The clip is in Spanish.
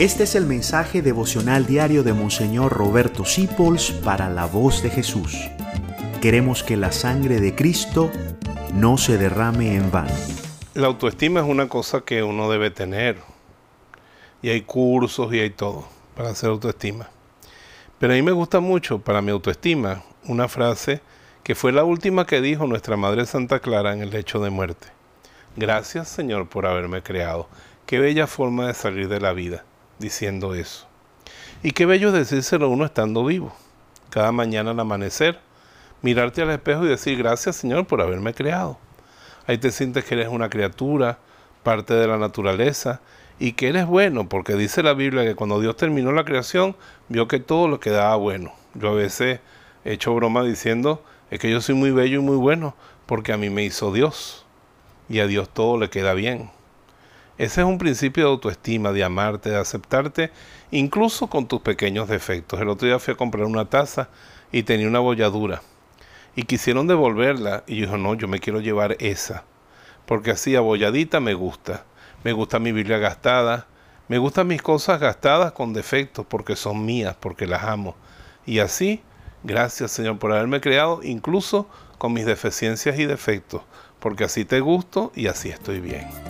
Este es el mensaje devocional diario de Monseñor Roberto Sipols para la voz de Jesús. Queremos que la sangre de Cristo no se derrame en vano. La autoestima es una cosa que uno debe tener. Y hay cursos y hay todo para hacer autoestima. Pero a mí me gusta mucho para mi autoestima una frase que fue la última que dijo nuestra Madre Santa Clara en el lecho de muerte. Gracias Señor por haberme creado. Qué bella forma de salir de la vida diciendo eso. Y qué bello decírselo uno estando vivo. Cada mañana al amanecer, mirarte al espejo y decir gracias Señor por haberme creado. Ahí te sientes que eres una criatura, parte de la naturaleza, y que eres bueno, porque dice la Biblia que cuando Dios terminó la creación, vio que todo lo quedaba bueno. Yo a veces he hecho broma diciendo, es que yo soy muy bello y muy bueno, porque a mí me hizo Dios, y a Dios todo le queda bien. Ese es un principio de autoestima, de amarte, de aceptarte, incluso con tus pequeños defectos. El otro día fui a comprar una taza y tenía una bolladura. Y quisieron devolverla. Y yo dije, no, yo me quiero llevar esa. Porque así abolladita me gusta. Me gusta mi Biblia gastada. Me gustan mis cosas gastadas con defectos porque son mías, porque las amo. Y así, gracias Señor por haberme creado, incluso con mis deficiencias y defectos. Porque así te gusto y así estoy bien.